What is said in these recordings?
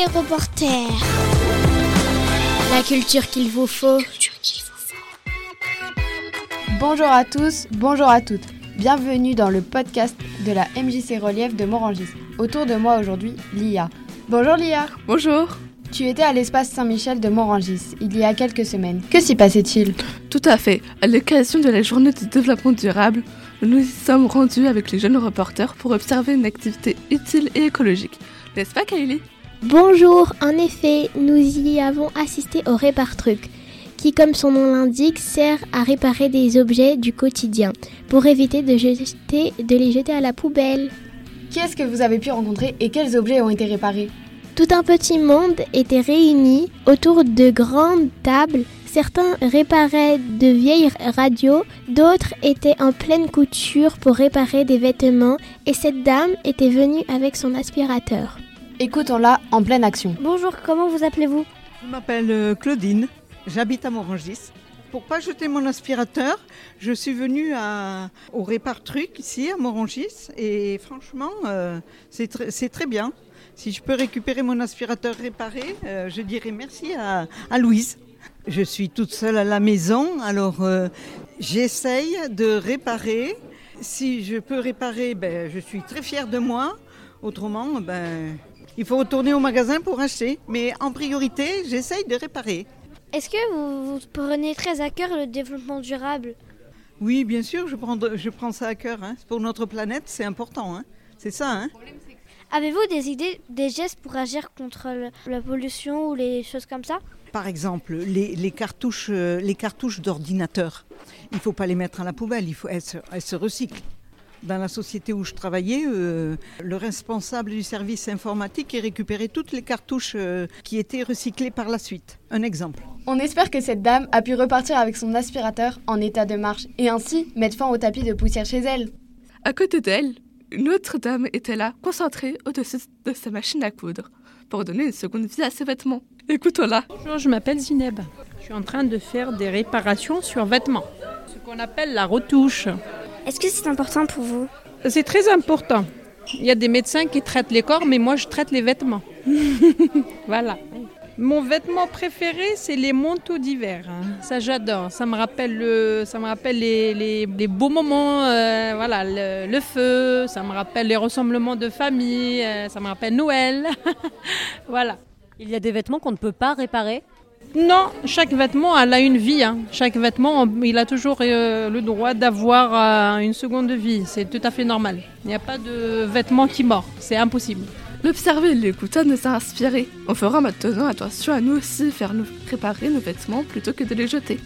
MJC Reporter. La culture qu'il vous faut. Bonjour à tous, bonjour à toutes. Bienvenue dans le podcast de la MJC Relief de Morangis. Autour de moi aujourd'hui, Lia. Bonjour Lia. Bonjour. Tu étais à l'espace Saint-Michel de Morangis il y a quelques semaines. Que s'y passait-il? Tout à fait. À l'occasion de la journée du développement durable, nous y sommes rendus avec les jeunes reporters pour observer une activité utile et écologique. N'est-ce pas Kylie? Bonjour, en effet, nous y avons assisté au Répar-Truc, qui, comme son nom l'indique, sert à réparer des objets du quotidien, pour éviter de, jeter, de les jeter à la poubelle. Qui est-ce que vous avez pu rencontrer et quels objets ont été réparés? Tout un petit monde était réuni autour de grandes tables. Certains réparaient de vieilles radios, d'autres étaient en pleine couture pour réparer des vêtements et cette dame était venue avec son aspirateur. Écoutons-la en pleine action. Bonjour, comment vous appelez-vous? Je m'appelle euh, Claudine, j'habite à Morangis. Pour pas jeter mon aspirateur, je suis venue à, au Répar Truc ici à Morangis et franchement, euh, c'est tr- c'est très bien. Si je peux récupérer mon aspirateur réparé, euh, je dirais merci à, à Louise. Je suis toute seule à la maison, alors euh, j'essaye de réparer. Si je peux réparer, ben, je suis très fière de moi. Autrement, ben, il faut retourner au magasin pour acheter. Mais en priorité, j'essaye de réparer. Est-ce que vous, vous prenez très à cœur le développement durable? Oui, bien sûr, je prends, je prends ça à cœur. hein. Pour notre planète, c'est important. hein. C'est ça. Hein Avez-vous des idées, des gestes pour agir contre la pollution ou les choses comme ça? Par exemple, les, les cartouches, euh, les cartouches d'ordinateur, il ne faut pas les mettre à la poubelle, il faut, elles se recyclent. Dans la société où je travaillais, euh, le responsable du service informatique a récupéré toutes les cartouches euh, qui étaient recyclées par la suite. Un exemple. On espère que cette dame a pu repartir avec son aspirateur en état de marche et ainsi mettre fin au tapis de poussière chez elle. À côté d'elle, une autre dame était là, concentrée au-dessus de sa machine à coudre, pour donner une seconde vie à ses vêtements. Écoutons-la. Bonjour, je m'appelle Zineb. Je suis en train de faire des réparations sur vêtements, ce qu'on appelle la retouche. Est-ce que c'est important pour vous C'est très important. Il y a des médecins qui traitent les corps, mais moi je traite les vêtements. voilà. Mon vêtement préféré, c'est les manteaux d'hiver. hein. Ça, j'adore. Ça me rappelle, le, ça me rappelle les, les- les beaux moments, euh, voilà, le, le feu. Ça me rappelle les rassemblements de famille. euh, ça me rappelle Noël. voilà. Il y a des vêtements qu'on ne peut pas réparer? Non, chaque vêtement, elle a une vie. hein. Chaque vêtement, il a toujours euh, le droit d'avoir euh, une seconde vie. C'est tout à fait normal. Il n'y a pas de vêtement qui mord. C'est impossible. L'observer et l'écouter nous a inspirés. On fera maintenant attention à nous aussi faire nous préparer nos vêtements plutôt que de les jeter.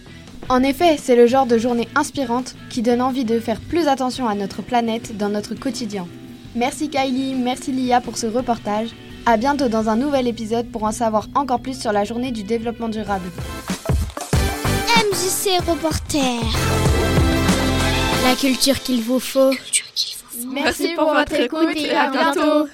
En effet, c'est le genre de journée inspirante qui donne envie de faire plus attention à notre planète dans notre quotidien. Merci Kylie, merci Lia pour ce reportage. À bientôt dans un nouvel épisode pour en savoir encore plus sur la journée du développement durable. MJC Reporter. La culture qu'il vous faut. Merci pour votre écoute et à bientôt.